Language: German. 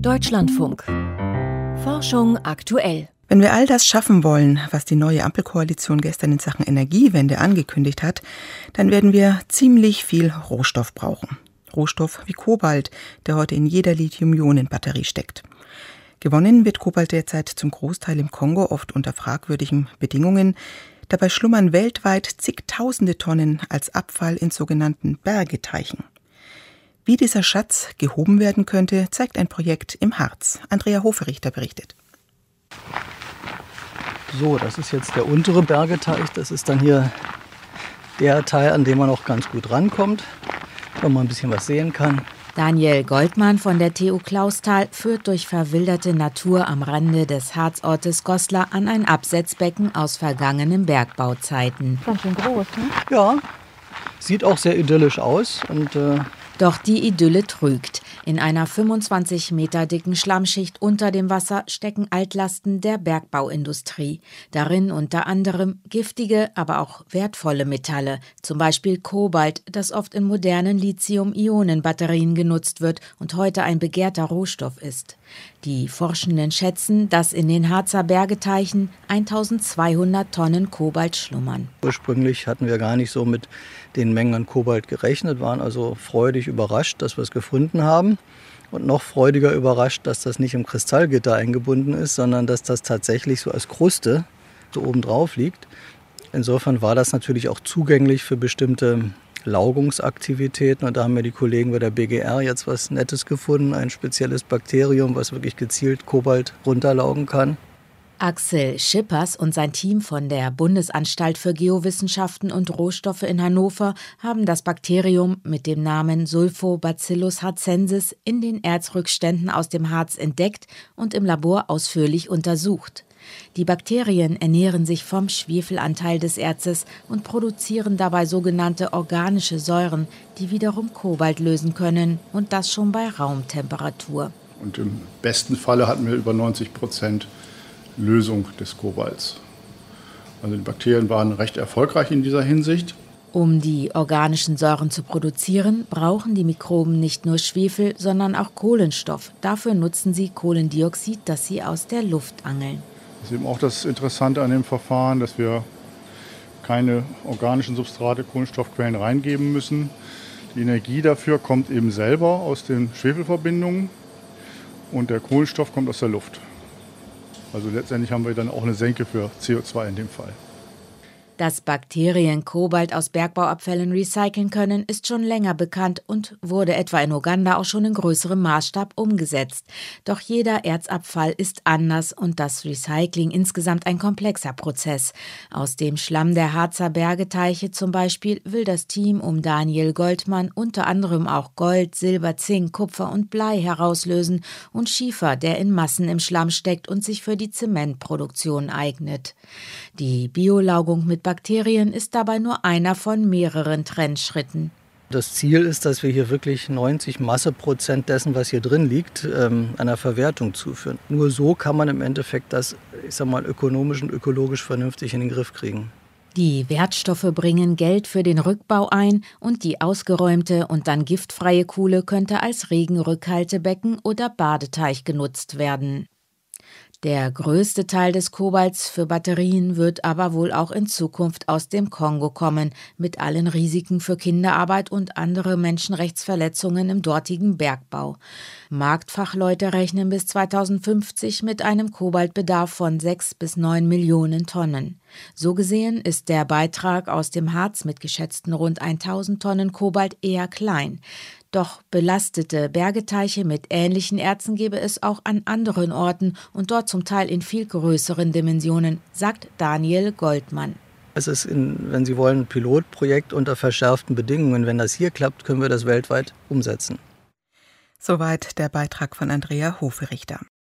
Deutschlandfunk. Forschung aktuell. Wenn wir all das schaffen wollen, was die neue Ampelkoalition gestern in Sachen Energiewende angekündigt hat, dann werden wir ziemlich viel Rohstoff brauchen. Rohstoff wie Kobalt, der heute in jeder Lithium-Ionen-Batterie steckt. Gewonnen wird Kobalt derzeit zum Großteil im Kongo, oft unter fragwürdigen Bedingungen. Dabei schlummern weltweit zigtausende Tonnen als Abfall in sogenannten Bergeteichen. Wie dieser Schatz gehoben werden könnte, zeigt ein Projekt im Harz. Andrea Hoferichter berichtet. So, das ist jetzt der untere Bergeteich. Das ist dann hier der Teil, an dem man auch ganz gut rankommt, wenn man ein bisschen was sehen kann. Daniel Goldmann von der TU Klausthal führt durch verwilderte Natur am Rande des Harzortes Goslar an ein Absetzbecken aus vergangenen Bergbauzeiten. Ganz schön groß, ne? Ja, sieht auch sehr idyllisch aus und äh, doch die Idylle trügt. In einer 25 Meter dicken Schlammschicht unter dem Wasser stecken Altlasten der Bergbauindustrie. Darin unter anderem giftige, aber auch wertvolle Metalle, zum Beispiel Kobalt, das oft in modernen Lithium-Ionen-Batterien genutzt wird und heute ein begehrter Rohstoff ist. Die Forschenden schätzen, dass in den Harzer Bergeteichen 1200 Tonnen Kobalt schlummern. Ursprünglich hatten wir gar nicht so mit den Mengen an Kobalt gerechnet, waren also freudig überrascht, dass wir es gefunden haben. Und noch freudiger überrascht, dass das nicht im Kristallgitter eingebunden ist, sondern dass das tatsächlich so als Kruste so oben drauf liegt. Insofern war das natürlich auch zugänglich für bestimmte Laugungsaktivitäten. Und da haben mir die Kollegen bei der BGR jetzt was Nettes gefunden, ein spezielles Bakterium, was wirklich gezielt Kobalt runterlaugen kann. Axel Schippers und sein Team von der Bundesanstalt für Geowissenschaften und Rohstoffe in Hannover haben das Bakterium mit dem Namen Sulfobacillus harzensis in den Erzrückständen aus dem Harz entdeckt und im Labor ausführlich untersucht. Die Bakterien ernähren sich vom Schwefelanteil des Erzes und produzieren dabei sogenannte organische Säuren, die wiederum Kobalt lösen können und das schon bei Raumtemperatur. Und im besten Falle hatten wir über 90 Prozent Lösung des Kobalts. Also die Bakterien waren recht erfolgreich in dieser Hinsicht. Um die organischen Säuren zu produzieren, brauchen die Mikroben nicht nur Schwefel, sondern auch Kohlenstoff. Dafür nutzen sie Kohlendioxid, das sie aus der Luft angeln. Das ist eben auch das Interessante an dem Verfahren, dass wir keine organischen Substrate, Kohlenstoffquellen reingeben müssen. Die Energie dafür kommt eben selber aus den Schwefelverbindungen und der Kohlenstoff kommt aus der Luft. Also letztendlich haben wir dann auch eine Senke für CO2 in dem Fall. Dass Bakterien Kobalt aus Bergbauabfällen recyceln können, ist schon länger bekannt und wurde etwa in Uganda auch schon in größerem Maßstab umgesetzt. Doch jeder Erzabfall ist anders und das Recycling insgesamt ein komplexer Prozess. Aus dem Schlamm der Harzer Bergeteiche zum Beispiel will das Team um Daniel Goldmann unter anderem auch Gold, Silber, Zink, Kupfer und Blei herauslösen und Schiefer, der in Massen im Schlamm steckt und sich für die Zementproduktion eignet. Die Biolaugung mit Bakterien ist dabei nur einer von mehreren Trendschritten. Das Ziel ist, dass wir hier wirklich 90 Masseprozent dessen, was hier drin liegt, ähm, einer Verwertung zuführen. Nur so kann man im Endeffekt das, ich sag mal, ökonomisch und ökologisch vernünftig in den Griff kriegen. Die Wertstoffe bringen Geld für den Rückbau ein und die ausgeräumte und dann giftfreie Kuhle könnte als Regenrückhaltebecken oder Badeteich genutzt werden. Der größte Teil des Kobalts für Batterien wird aber wohl auch in Zukunft aus dem Kongo kommen, mit allen Risiken für Kinderarbeit und andere Menschenrechtsverletzungen im dortigen Bergbau. Marktfachleute rechnen bis 2050 mit einem Kobaltbedarf von 6 bis 9 Millionen Tonnen. So gesehen ist der Beitrag aus dem Harz mit geschätzten rund 1000 Tonnen Kobalt eher klein. Doch belastete Bergeteiche mit ähnlichen Erzen gebe es auch an anderen Orten und dort zum Teil in viel größeren Dimensionen, sagt Daniel Goldmann. Es ist, in, wenn Sie wollen, ein Pilotprojekt unter verschärften Bedingungen. Wenn das hier klappt, können wir das weltweit umsetzen. Soweit der Beitrag von Andrea Hoferichter.